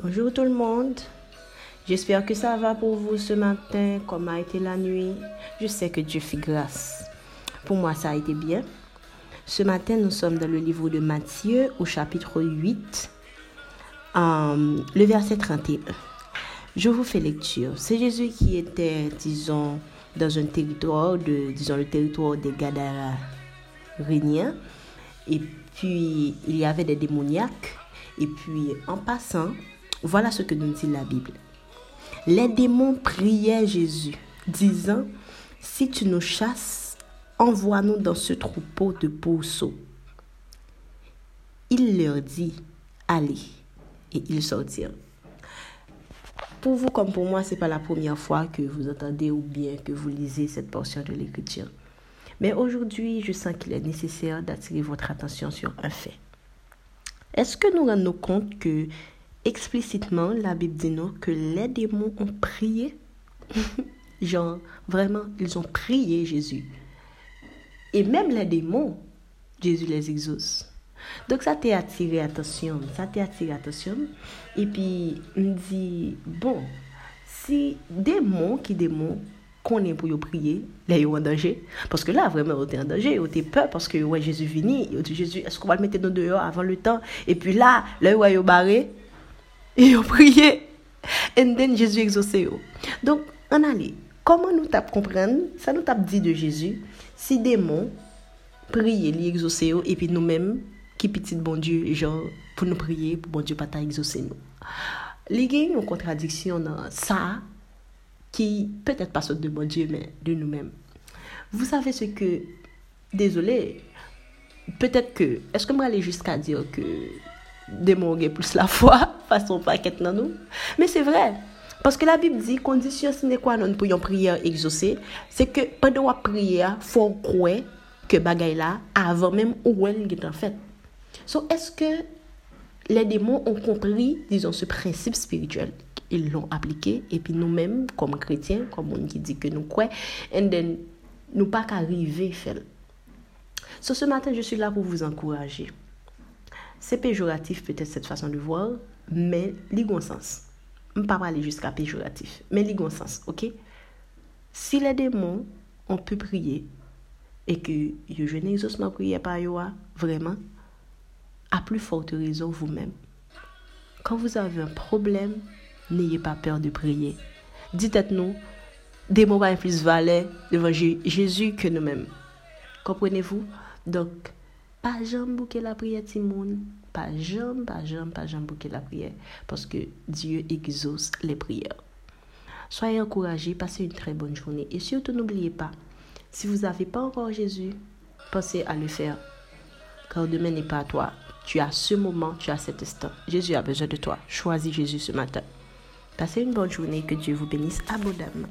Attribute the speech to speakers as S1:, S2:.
S1: Bonjour tout le monde. J'espère que ça va pour vous ce matin, comme a été la nuit. Je sais que Dieu fait grâce. Pour moi, ça a été bien. Ce matin, nous sommes dans le livre de Matthieu au chapitre 8, euh, le verset 31. Je vous fais lecture. C'est Jésus qui était, disons, dans un territoire, de, disons, le territoire des Gadaréniens. Et puis, il y avait des démoniaques. Et puis, en passant, voilà ce que nous dit la Bible. Les démons priaient Jésus, disant, Si tu nous chasses, envoie-nous dans ce troupeau de pourceaux. Il leur dit, Allez, et ils sortirent. Pour vous comme pour moi, ce n'est pas la première fois que vous entendez ou bien que vous lisez cette portion de l'Écriture. Mais aujourd'hui, je sens qu'il est nécessaire d'attirer votre attention sur un fait. Est-ce que nous rendons compte que explicitement, la Bible dit nous que les démons ont prié. Genre, vraiment, ils ont prié Jésus. Et même les démons, Jésus les exauce. Donc ça t'a attiré attention, ça t'a attiré attention. Et puis, on dit, bon, si démons qui démons qu'on est pour prier, là, ils en danger. Parce que là, vraiment, ils en danger, ils ont peur parce que ouais, Jésus vini, Jésus, est-ce qu'on va le mettre dehors avant le temps? Et puis là, là, ils sont E yo priye. En den, Jezu exose yo. Donk, an ale, koman nou tap kompren, sa nou tap di de Jezu, si demon, priye li exose oh, yo, epi nou men, ki pitit bon Diyo, jan, pou nou priye, pou bon Diyo pata exose nou. Li gen yon kontradiksyon nan sa, ki peut-être pas saute de bon Dieu, mais de nous-mêmes. Vous savez ce que, désolé, peut-être que, est-ce que moi aller jusqu'à dire que démorer plus la foi façon paquet dans nous. Mais c'est vrai parce que la Bible dit condition sine qua non pour une prière exaucée c'est que pendant la prière faut croire que bagay là avant même où elle est en fait. So est-ce que les démons ont compris disons ce principe spirituel ils l'ont appliqué? Et puis nous-mêmes comme chrétiens comme on dit que nous croyons and then nous pas qu'arriver faire so, ce matin je suis là pour vous encourager c'est péjoratif peut-être cette façon de voir, mais a un sens. Je ne pas aller jusqu'à péjoratif, mais a un sens, ok? Si les démons ont pu prier et que je n'exaucement prier par eux, vraiment, à plus forte raison vous-même. Quand vous avez un problème, n'ayez pas peur de prier. Dites-nous, des mots plus valent devant Jésus que nous-mêmes. Comprenez-vous? Donc, pas jamais bouquer la prière, Timon. Pas jamais, pas jamais, pas jamais bouquer la prière. Parce que Dieu exauce les prières. Soyez encouragés, passez une très bonne journée. Et surtout, n'oubliez pas, si vous n'avez pas encore Jésus, pensez à le faire. Car demain n'est pas à toi. Tu as ce moment, tu as cet instant. Jésus a besoin de toi. Choisis Jésus ce matin. Passez une bonne journée. Que Dieu vous bénisse abondamment.